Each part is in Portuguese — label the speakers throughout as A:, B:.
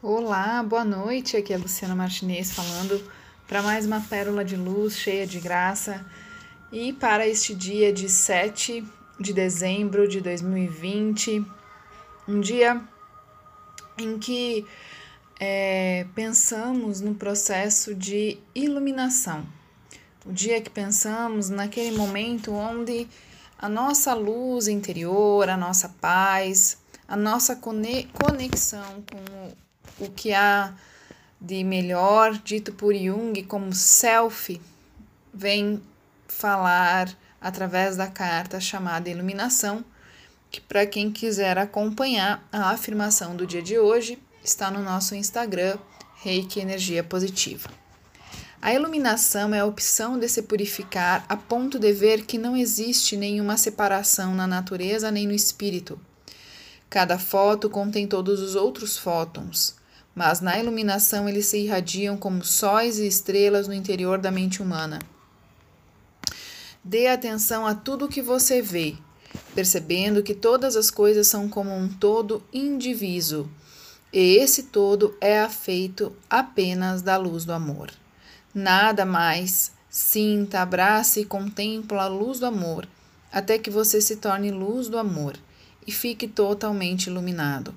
A: Olá, boa noite. Aqui é a Luciana Martinez falando para mais uma pérola de luz cheia de graça e para este dia de 7 de dezembro de 2020, um dia em que é, pensamos no processo de iluminação. O dia que pensamos naquele momento onde a nossa luz interior, a nossa paz, a nossa conexão com o que há de melhor, dito por Jung como self, vem falar através da carta chamada Iluminação, que para quem quiser acompanhar a afirmação do dia de hoje, está no nosso Instagram, Reiki Energia Positiva. A iluminação é a opção de se purificar a ponto de ver que não existe nenhuma separação na natureza nem no espírito. Cada foto contém todos os outros fótons, mas na iluminação eles se irradiam como sóis e estrelas no interior da mente humana. Dê atenção a tudo o que você vê, percebendo que todas as coisas são como um todo indiviso, e esse todo é afeito apenas da luz do amor. Nada mais sinta, abrace e contempla a luz do amor, até que você se torne luz do amor e fique totalmente iluminado.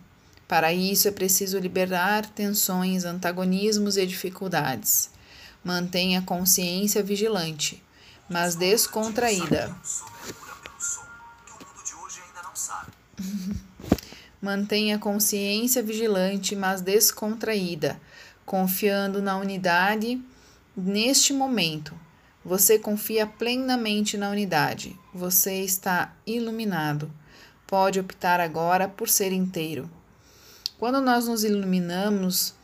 A: Para isso é preciso liberar tensões, antagonismos e dificuldades. Mantenha a consciência vigilante, mas descontraída. Mantenha a consciência vigilante, mas descontraída, confiando na unidade neste momento. Você confia plenamente na unidade. Você está iluminado. Pode optar agora por ser inteiro. Quando nós nos iluminamos,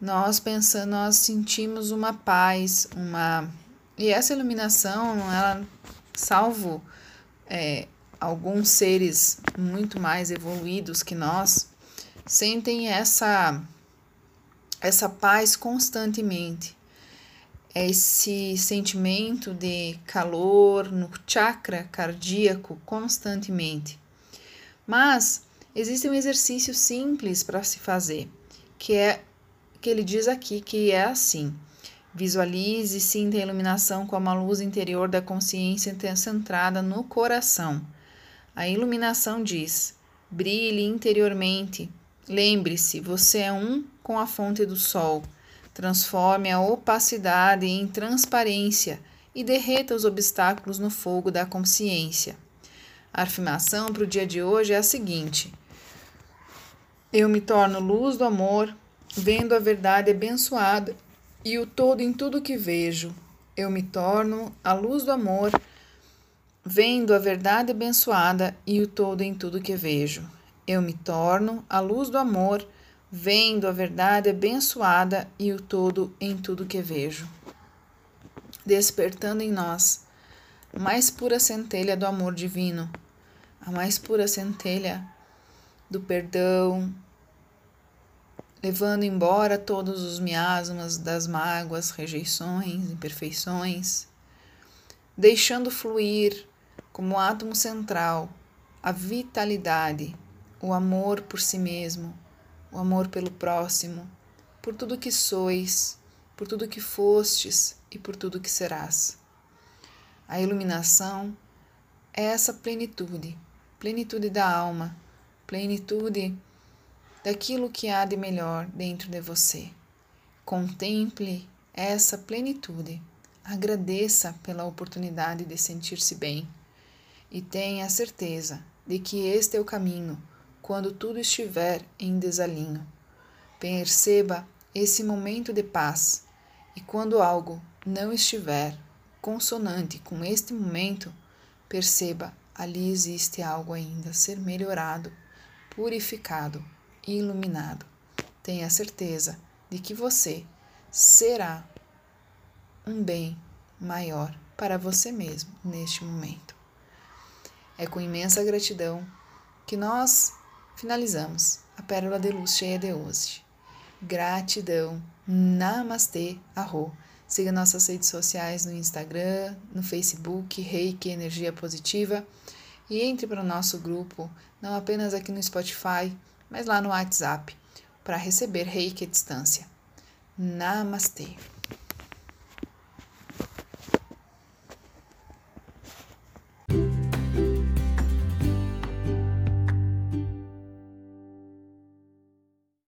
A: nós pensamos, nós sentimos uma paz, uma e essa iluminação, ela, salvo é, alguns seres muito mais evoluídos que nós, sentem essa essa paz constantemente. Esse sentimento de calor no chakra cardíaco constantemente. Mas Existe um exercício simples para se fazer, que é que ele diz aqui que é assim: visualize e sinta a iluminação como a luz interior da consciência centrada no coração. A iluminação diz: brilhe interiormente. Lembre-se, você é um com a fonte do sol. Transforme a opacidade em transparência e derreta os obstáculos no fogo da consciência. A afirmação para o dia de hoje é a seguinte: eu me torno luz do amor, vendo a verdade abençoada e o todo em tudo que vejo. Eu me torno a luz do amor, vendo a verdade abençoada e o todo em tudo que vejo. Eu me torno a luz do amor, vendo a verdade abençoada e o todo em tudo que vejo. Despertando em nós a mais pura centelha do amor divino, a mais pura centelha do perdão, levando embora todos os miasmas das mágoas, rejeições, imperfeições, deixando fluir como átomo central a vitalidade, o amor por si mesmo, o amor pelo próximo, por tudo que sois, por tudo que fostes e por tudo que serás. A iluminação é essa plenitude, plenitude da alma, plenitude daquilo que há de melhor dentro de você. Contemple essa plenitude, agradeça pela oportunidade de sentir-se bem e tenha certeza de que este é o caminho quando tudo estiver em desalinho. Perceba esse momento de paz e quando algo não estiver consonante com este momento, perceba ali existe algo ainda a ser melhorado, purificado iluminado. Tenha certeza de que você será um bem maior para você mesmo neste momento. É com imensa gratidão que nós finalizamos a Pérola de Luz cheia de hoje. Gratidão. Namastê, arro. Siga nossas redes sociais no Instagram, no Facebook, Reiki Energia Positiva e entre para o nosso grupo, não apenas aqui no Spotify, mas lá no WhatsApp. para receber reiki à distância. Namastê!